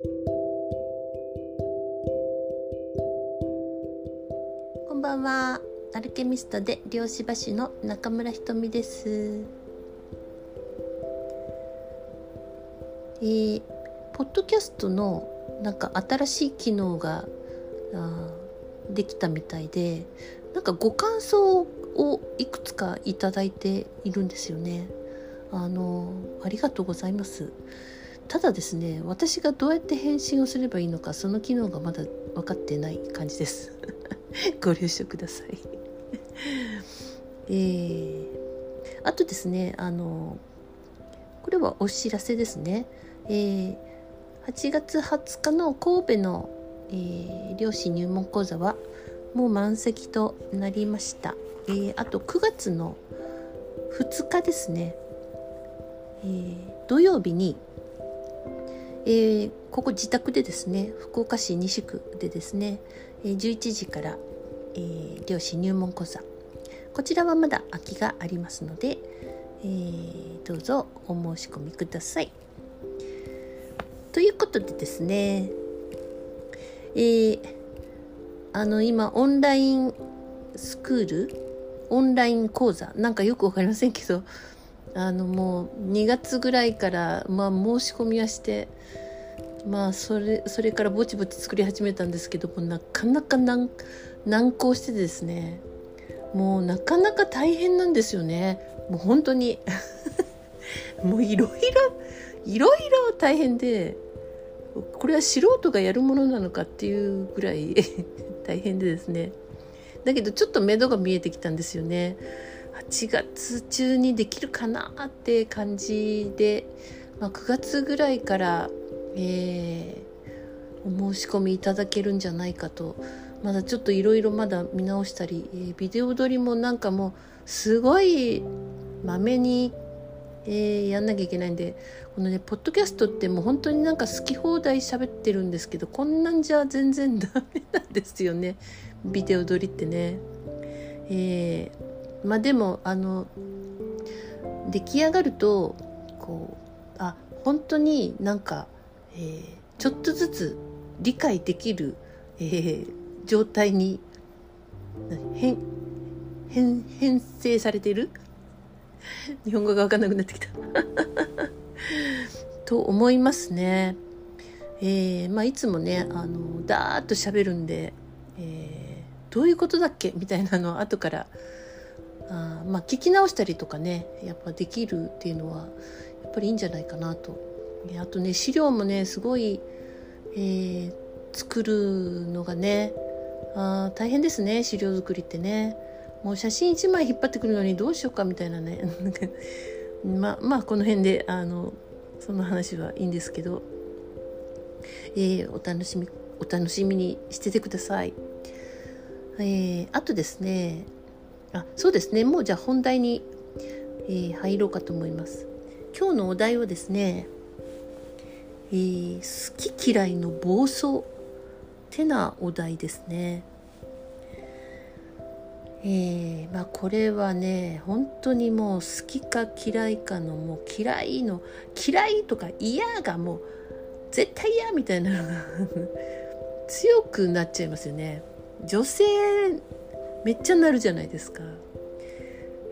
こんばんはアルケミストで漁師橋の中村ひとみですえー、ポッドキャストのなんか新しい機能があできたみたいでなんかご感想をいくつかいただいているんですよね。あのありがとうございます。ただですね私がどうやって返信をすればいいのかその機能がまだ分かってない感じです。ご了承ください。えー、あとですねあのこれはお知らせですね、えー、8月20日の神戸の、えー、漁師入門講座はもう満席となりました、えー、あと9月の2日ですね、えー、土曜日に、えー、ここ自宅でですね福岡市西区でですね、え11時から、えー、漁師入門講座こちらはまだ空きがありますので、えー、どうぞお申し込みください。ということでですね、えー、あの今オンラインスクールオンライン講座なんかよくわかりませんけどあのもう2月ぐらいからまあ申し込みはしてまあそれそれからぼちぼち作り始めたんですけどもなかなか難難航してですねもうなかなか大変なんですよね。もう本当に。もういろいろいろいろ大変でこれは素人がやるものなのかっていうぐらい 大変でですね。だけどちょっと目処が見えてきたんですよね。8月中にできるかなって感じで、まあ、9月ぐらいから、えー、お申し込みいただけるんじゃないかとまだちょっといろいろまだ見直したり、えー、ビデオ撮りもなんかもうすごいまめにえー、やんなきゃいけないんでこのねポッドキャストってもう本当になんか好き放題喋ってるんですけどこんなんじゃ全然ダメなんですよねビデオ撮りってね。えー、まあでもあの出来上がるとこうあ本当になんか、えー、ちょっとずつ理解できる、えー、状態に変変編成されてる？日本語が分かんなくなってきた。と思いますね。えー、まあいつもねあのダーッと喋るんで、えー、どういうことだっけ？みたいなのを後からあまあ聞き直したりとかねやっぱできるっていうのはやっぱりいいんじゃないかなと。あとね資料もねすごい、えー、作るのがねあ大変ですね資料作りってね。もう写真1枚引っ張ってくるのにどうしようかみたいなね ままあこの辺であのその話はいいんですけど、えー、お楽しみお楽しみにしててください。えー、あとですねあそうですねもうじゃあ本題に、えー、入ろうかと思います。今日のお題はですね、えー、好き嫌いの暴走てなお題ですね。えー、まあこれはね本当にもう好きか嫌いかのもう嫌いの嫌いとか嫌がもう絶対嫌みたいなのが 強くなっちゃいますよね女性めっちゃなるじゃないですか、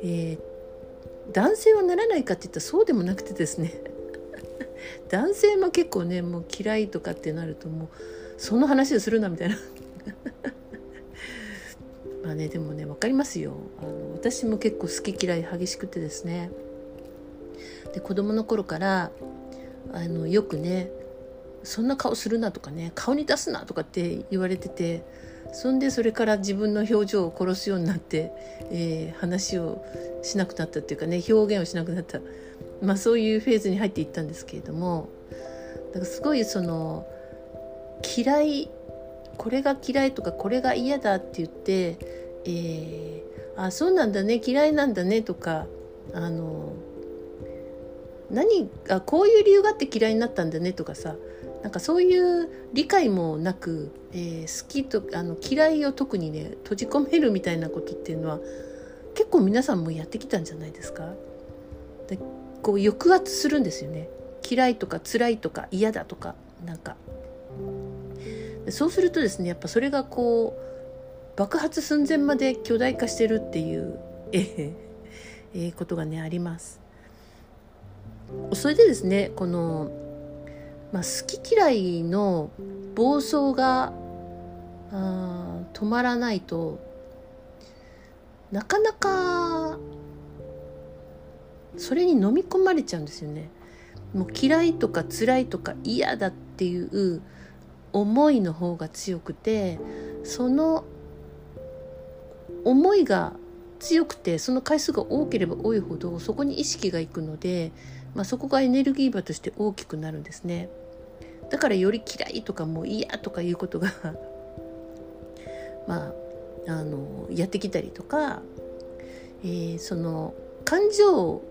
えー、男性はならないかって言ったらそうでもなくてですね。男性も結構ねもう嫌いとかってなるともうその話をするなみたいな。まあねでもね分かりますよ。あの私も結構好き嫌い激しくてですね。で子供の頃からあのよくねそんな顔するなとかね顔に出すなとかって言われててそんでそれから自分の表情を殺すようになって、えー、話をしなくなったっていうかね表現をしなくなった、まあ、そういうフェーズに入っていったんですけれどもだからすごいその嫌いこれが嫌いとかこれが嫌だって言って、えー、あそうなんだね嫌いなんだねとかあの何がこういう理由があって嫌いになったんだねとかさなんかそういう理解もなく、えー、好きとあの嫌いを特にね閉じ込めるみたいなことっていうのは結構皆さんもやってきたんじゃないですか？でこう抑圧するんですよね。嫌いとか辛いとか嫌だとかなんか。そうするとですねやっぱそれがこう爆発寸前まで巨大化してるっていうええことがねあります。それでですねこの、まあ、好き嫌いの暴走が止まらないとなかなかそれに飲み込まれちゃうんですよね。もう嫌いとか辛いとか嫌だっていう思いの方が強くてその思いが強くてその回数が多ければ多いほどそこに意識がいくので、まあ、そこがエネルギー場として大きくなるんですね。だからより嫌いとかもう嫌とかいうことが まああのやってきたりとか、えー、その感情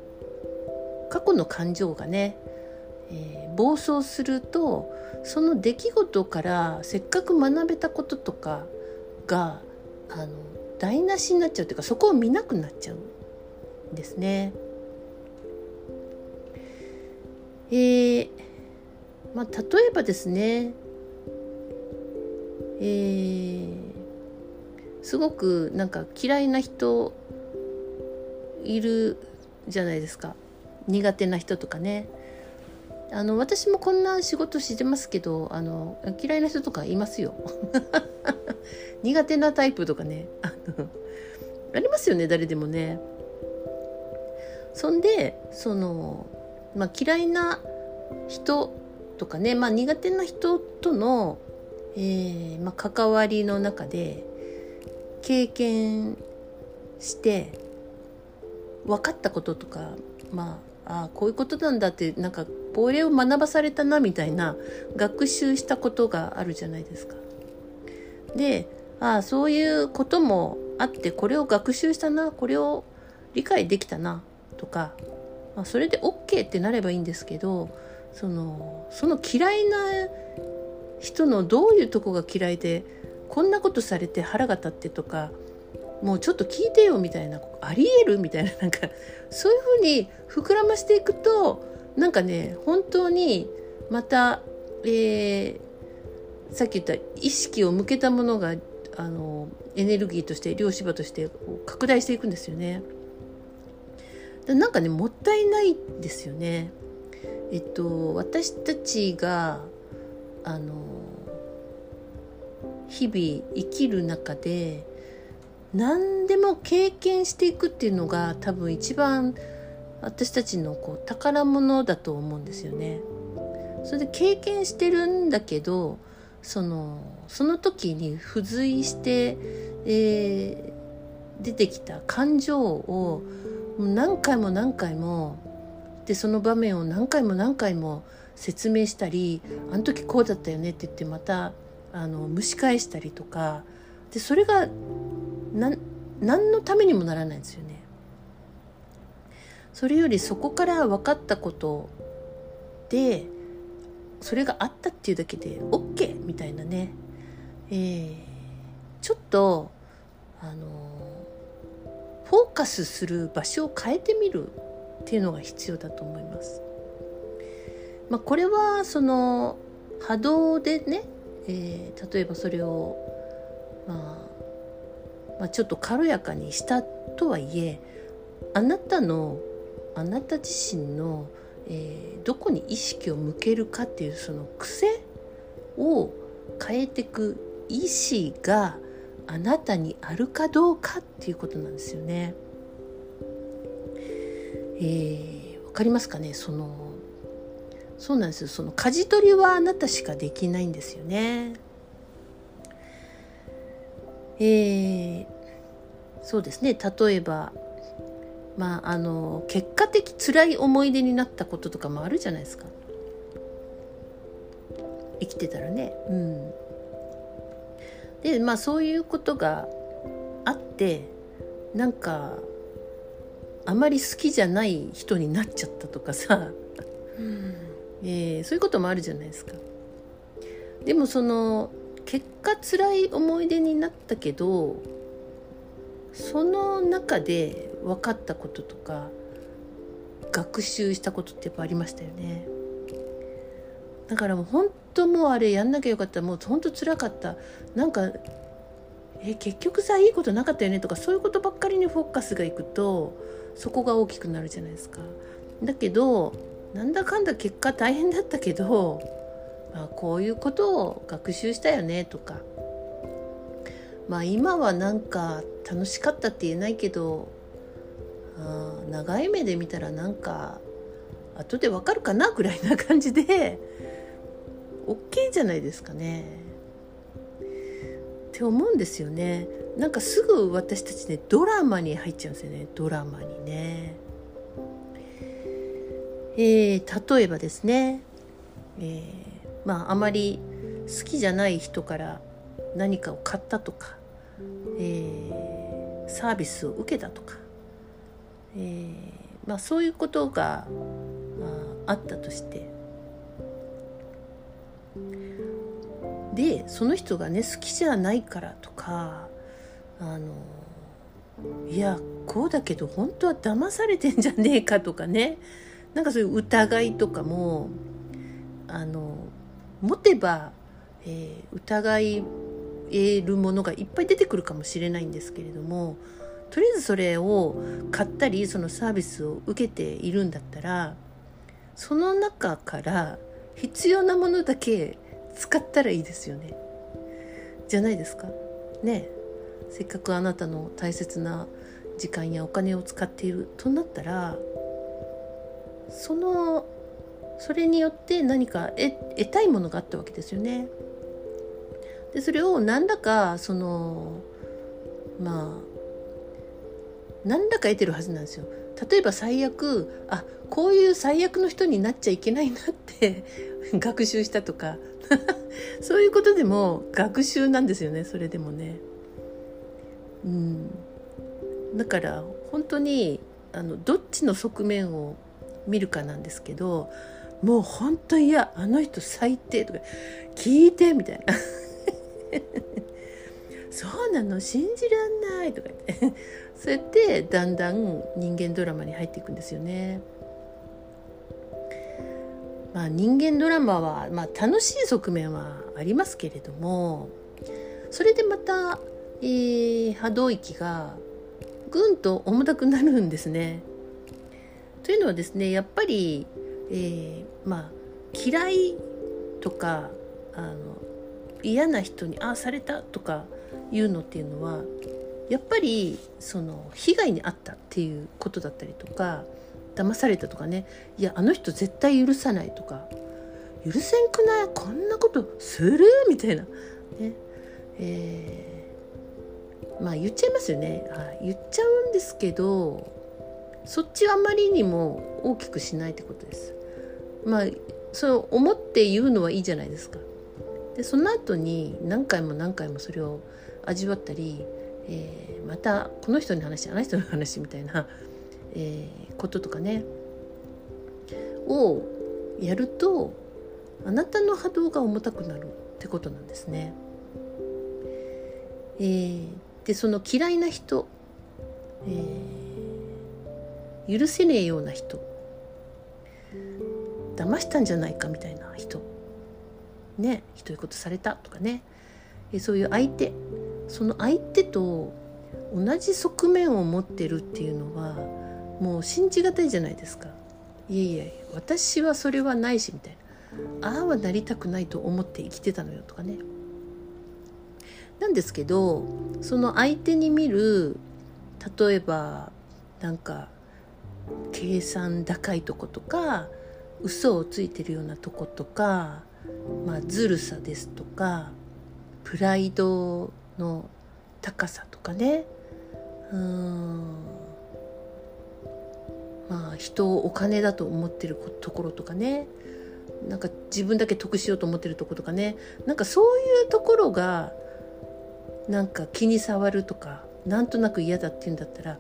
過去の感情がね、えー、暴走するとその出来事からせっかく学べたこととかがあの台無しになっちゃうというかそこを見なくなっちゃうんですね。えー、まあ、例えばですね、えー、すごくなんか嫌いな人いるじゃないですか。苦手な人とかね。あの私もこんな仕事してますけどあの嫌いな人とかいますよ。苦手なタイプとかね。あのありますよね誰でもね。そんでその、まあ、嫌いな人とかね、まあ、苦手な人との、えーまあ、関わりの中で経験して分かったこととかまああこういうことなんだってなんかこれを学ばされたなみたいな学習したことがあるじゃないですか。でああそういうこともあってこれを学習したなこれを理解できたなとか、まあ、それで OK ってなればいいんですけどそのその嫌いな人のどういうとこが嫌いでこんなことされて腹が立ってとかもうちょっと聞いてよみたいなありえるみたいな なんかそういうふうに膨らましていくとなんかね本当にまた、えー、さっき言った意識を向けたものがあのエネルギーとして量子場として拡大していくんですよね。なんかねもったいないですよね。えっと、私たちがあの日々生きる中で何でも経験していくっていうのが多分一番私たちのこう宝物だと思うんですよね。それで経験してるんだけどそのその時に付随して、えー、出てきた感情を何回も何回もでその場面を何回も何回も説明したりあの時こうだったよねって言ってまたあの蒸し返したりとかでそれが何のためにもならないんですよね。それよりそこから分かったことでそれがあったっていうだけで OK みたいなね、えー、ちょっとあのフォーカスする場所を変えてみるっていうのが必要だと思います。まあ、これはその波動でね、えー、例えばそれを、まあ、まあちょっと軽やかにしたとはいえあなたのあなた自身の、えー、どこに意識を向けるかっていうその癖を変えていく意思があなたにあるかどうかっていうことなんですよね。えー、わかりますかね？そのそうなんですよ。その舵取りはあなたしかできないんですよね。えー、そうですね。例えばまああの結果的辛い思い出になったこととかもあるじゃないですか。生きてたらね。うん。でまあそういうことがあってなんかあまり好きじゃない人になっちゃったとかさ、うん、えー、そういうこともあるじゃないですか。でもその結果辛い思い出になったけどその中で分かったこととか学習したことってやっぱありましたよね。だからもう本当もうあれやんなきゃよかった。もう本当つらかった。なんかえ結局さいいことなかったよねとかそういうことばっかりにフォーカスがいくとそこが大きくなるじゃないですか。だけどなんだかんだ結果大変だったけど、まあ、こういうことを学習したよねとか。まあ今はなんか楽しかったって言えないけどあ長い目で見たらなんか後でわかるかなぐらいな感じで OK じゃないですかね。って思うんですよね。なんかすぐ私たちねドラマに入っちゃうんですよねドラマにね。えー、例えばですね、えー、まああまり好きじゃない人から何かを買ったとか、えー、サービスを受けたとか、えー、まあ、そういうことが、あ、あったとしてでその人がね好きじゃないからとかあのいやこうだけど本当は騙されてんじゃねえかとかね。なんかそういう疑いとかもあの持てば、えー、疑い得るものがいっぱい出てくるかもしれないんですけれどもとりあえずそれを買ったりそのサービスを受けているんだったらその中から必要なものだけ使ったらいいですよね。じゃないですか？ねせっかくあなたの大切な時間やお金を使っているとなったらそのそれによって何か得たいものがあったわけですよね。でそれを何らかそのまあ何らか得てるはずなんですよ。例えば最悪あこういう最悪の人になっちゃいけないなって 学習したとか そういうことでも学習なんですよねそれでもね。うん、だから本当にあのどっちの側面を見るかなんですけどもう本当いやあの人最低とか聞いてみたいな そうなの信じらんないとか言ってそうやってだんだん人間ドラマに入っていくんですよね。まあ、人間ドラマは、まあ、楽しい側面はありますけれどもそれでまた、えー、波動域がぐんと重たくなるんですね。というのはですねやっぱり、えー、まあ嫌いとかあの嫌な人にああされたとかいうのっていうのはやっぱりその被害に遭ったっていうことだったりとか騙されたとかね。いやあの人絶対許さないとか。許せんくない？こんなことする？みたいな。ね。えー、まあ言っちゃいますよね。あ言っちゃうんですけどそっちはあまりにも大きくしないってことです。まあそう思って言うのはいいじゃないですか。でその後に何回も何回もそれを味わったり、えー、またこの人の話あの人の話みたいな、えー、こととかねをやるとあなたの波動が重たくなるってことなんですね。えー、でその嫌いな人、えー許せねえような人騙したんじゃないかみたいな人ねひどいことされたとかねえそういう相手その相手と同じ側面を持ってるっていうのはもう信じがたいじゃないですか。いやいや私はそれはないしみたいな。ああはなりたくないと思って生きてたのよとかね。なんですけどその相手に見る例えばなんか計算高いとことか嘘をついてるようなとことか、まあ、ずるさですとかプライドの高さとかね。うん。まあ人をお金だと思ってるところとかねなんか自分だけ得しようと思ってるところとかねなんかそういうところがなんか気に障るとかなんとなく嫌だっていうんだったら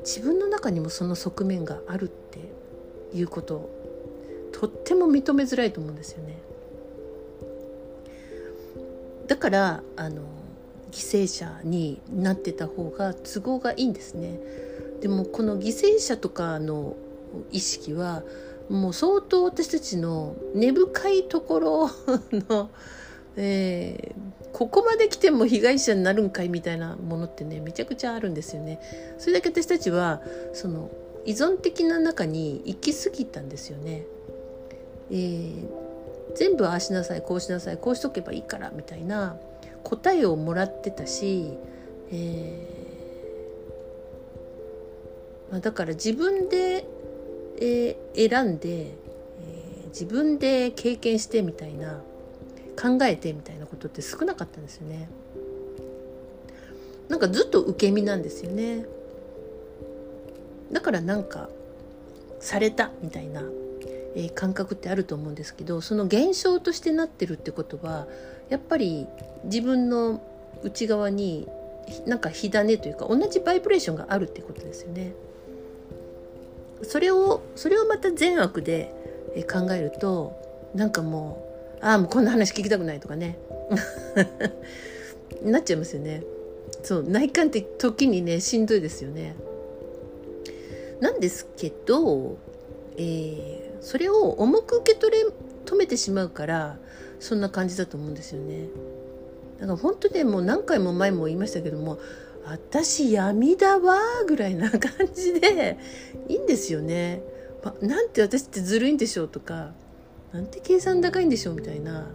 自分の中にもその側面があるっていうこととっても認めづらいと思うんですよね。だからあの犠牲者になってた方が都合がいいんですね。でもこの犠牲者とかの意識はもう相当私たちの根深いところ の、えー、ここまで来ても被害者になるんかいみたいなものってねめちゃくちゃあるんですよね。それだけ私たちはその依存的な中に行き過ぎたんですよね。えー、全部ああしなさいこうしなさいこうしとけばいいからみたいな答えをもらってたし、えーまあ、だから自分で、えー、選んで、えー、自分で経験してみたいな考えてみたいなことって少なかったんですよね。なんかずっと受け身なんですよね。だからなんかされたみたいな、えー、感覚ってあると思うんですけどその現象としてなってるってことはやっぱり自分の内側になんか火種というか同じバイブレーションがあるってことですよね。それをそれをまた善悪で考えるとなんかもうああもうこんな話聞きたくないとかね なっちゃいますよね。そう内観って時にねしんどいですよね。なんですけど、えー、それを重く受け取れ止めてしまうからそんな感じだと思うんですよね。だから本当ねもう何回も前も言いましたけども私闇だわぐらいな感じでいいんですよね。ま、なんて私ってずるいんでしょうとかなんて計算高いんでしょうみたいな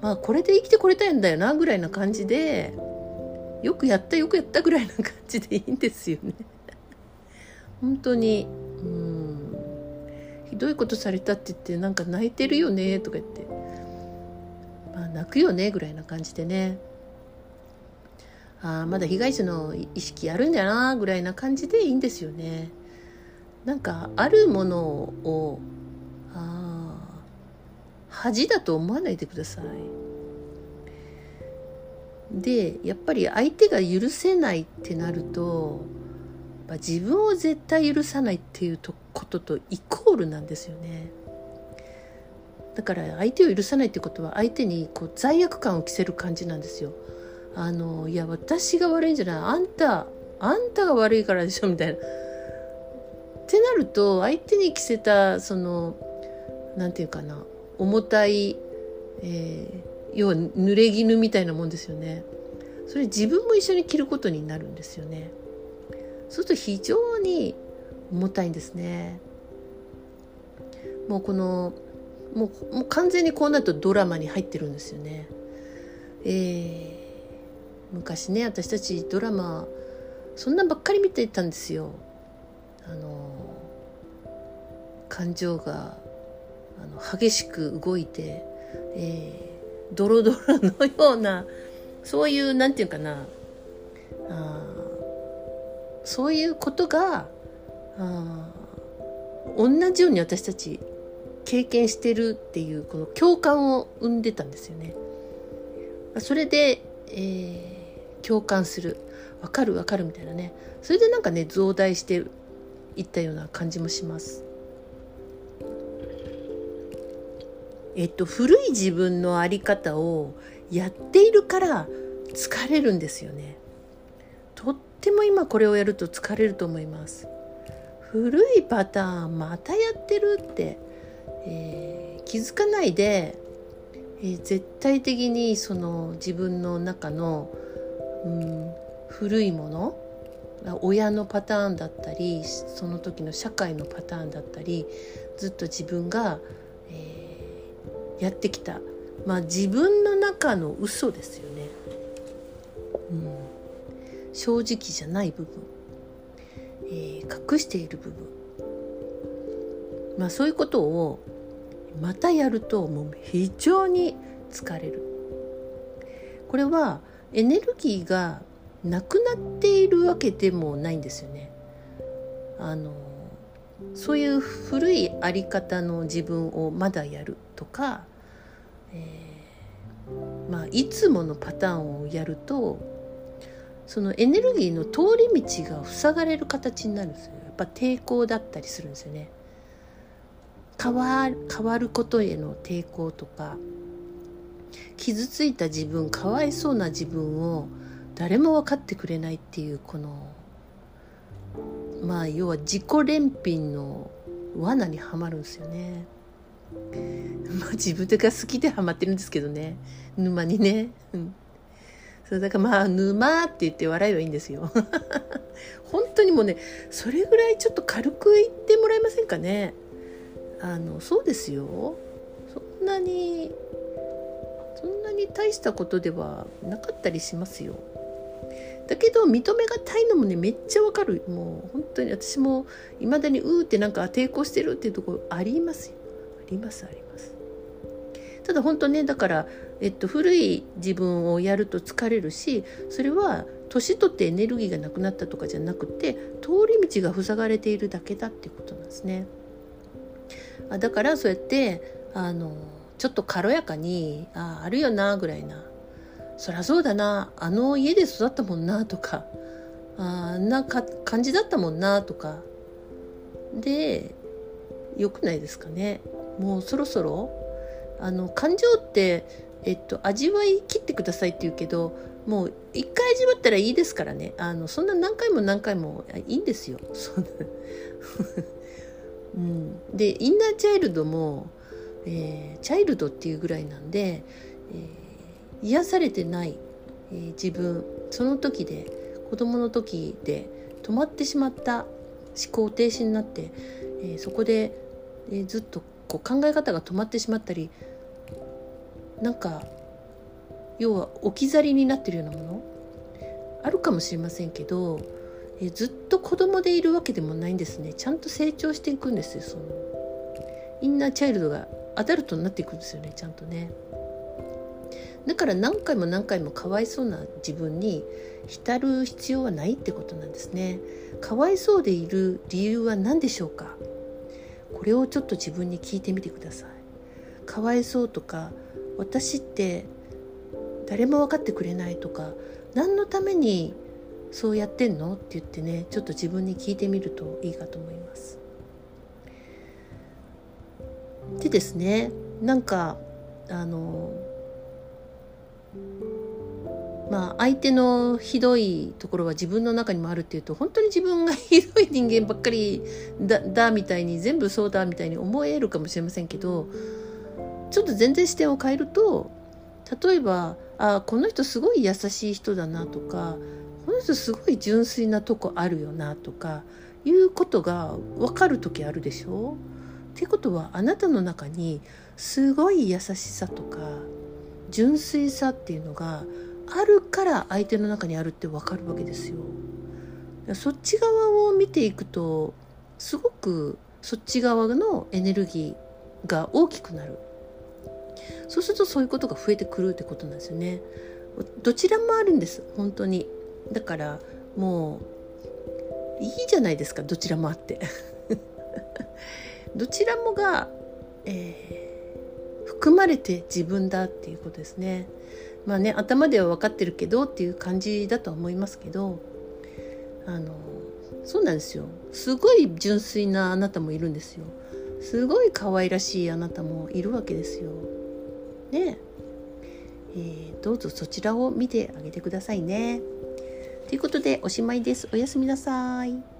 まあこれで生きてこれたいんだよなぐらいな感じでよくやったよくやったぐらいな感じでいいんですよね。本当にうんひどいことされたって言ってなんか泣いてるよねとか言ってまあ泣くよねぐらいな感じでねあまだ被害者の意識あるんだなぐらいな感じでいいんですよね。なんかあるものをあ恥だと思わないでください。でやっぱり相手が許せないってなると自分を絶対許さないっていうこととイコールなんですよね。だから相手を許さないってことは相手にこう罪悪感を着せる感じなんですよ。あのいや私が悪いんじゃないあんたあんたが悪いからでしょみたいな。ってなると相手に着せたその何て言うかな重たい、えー、要は濡れ衣みたいなもんですよね。それ自分も一緒に着ることになるんですよね。そうすると非常に重たいんですね。もうこのもうもう完全にこうなるとドラマに入ってるんですよね。えー、昔ね私たちドラマそんなんばっかり見てたんですよ。あの感情があの激しく動いて、えー、ドロドロのようなそういうなんていうかなあそういうことがあ同じように私たち経験してるっていうこの共感を生んでたんですよね。それで、えー、共感するわかるわかるみたいなねそれでなんかね増大していったような感じもします。えっと古い自分の在り方をやっているから疲れるんですよね。とっても今これをやると疲れると思います古いパターンまたやってるって、えー、気づかないで、えー、絶対的にその自分の中の、うん、古いもの？親のパターンだったりその時の社会のパターンだったりずっと自分が、えー、やってきた、まあ、自分の中の嘘ですよね。うん。正直じゃない部分、えー、隠している部分。まあそういうことをまたやるともう非常に疲れる。これはエネルギーがなくなっているわけでもないんですよね。あのそういう古いあり方の自分をまだやるとか、えー、まあいつものパターンをやるとそのエネルギーの通り道が塞がれる形になるんですよ。やっぱ抵抗だったりするんですよね。変わ変わることへの抵抗とか傷ついた自分かわいそうな自分を誰も分かってくれないっていうこのまあ要は自己憐憫の罠にはまるんですよね。まあ自分が好きでハマってるんですけどね沼にね。うんそうだからまあ沼って言って笑えばいいんですよ。本当にもうねそれぐらいちょっと軽く言ってもらえませんかね。あのそうですよ。そんなにそんなに大したことではなかったりしますよ。だけど認めがたいのもねめっちゃわかる。もう本当に私もいまだにうーってなんか抵抗してるっていうところありますよ。ありますあります。ただ本当ねだから、えっと、古い自分をやると疲れるしそれは年取ってエネルギーがなくなったとかじゃなくて通り道が塞がれているだけだっていうことなんですね。あだからそうやってあのちょっと軽やかにああるよなぐらいな。そりゃそうだな。あの家で育ったもんなとか。あんな感じだったもんなとか。でよくないですかね。もうそろそろあの感情ってえっと味わい切ってくださいって言うけどもう一回味わったらいいですからね。あのそんな何回も何回もいいんですよ。うん、でインナーチャイルドも、えー、チャイルドっていうぐらいなんで、えー癒されてない、えー、自分その時で子供の時で止まってしまった思考停止になって、え、そこで、え、ずっとこう考え方が止まってしまったりなんか要は置き去りになってるようなものあるかもしれませんけど、えずっと子供でいるわけでもないんですね。ちゃんと成長していくんですよその。インナーチャイルドがアダルトになっていくんですよねちゃんとね。だから何回も何回もかわいそうな自分に浸る必要はないってことなんですね。かわいそうでいる理由は何でしょうか？これをちょっと自分に聞いてみてください。かわいそうとか私って誰も分かってくれないとか何のためにそうやってんの？って言ってねちょっと自分に聞いてみるといいかと思います。でですねなんかあのまあ、相手のひどいところは自分の中にもあるっていうと本当に自分がひどい人間ばっかりだ だみたいに全部そうだみたいに思えるかもしれませんけどちょっと全然視点を変えると例えばあこの人すごい優しい人だなとかこの人すごい純粋なとこあるよなとかいうことが分かる時あるでしょ。ってことはあなたの中にすごい優しさとか純粋さっていうのがあるから相手の中にあるって分かるわけですよ。そっち側を見ていくとすごくそっち側のエネルギーが大きくなる。そうするとそういうことが増えてくるってことなんですよね。どちらもあるんです本当に。だからもういいじゃないですかどちらもあって。どちらもが、えー含まれて自分だっていうことですね。まあね頭では分かってるけどっていう感じだとは思いますけどあのそうなんですよすごい純粋なあなたもいるんですよすごい可愛らしいあなたもいるわけですよ。ねえー、どうぞそちらを見てあげてくださいね。ということでおしまいです。おやすみなさい。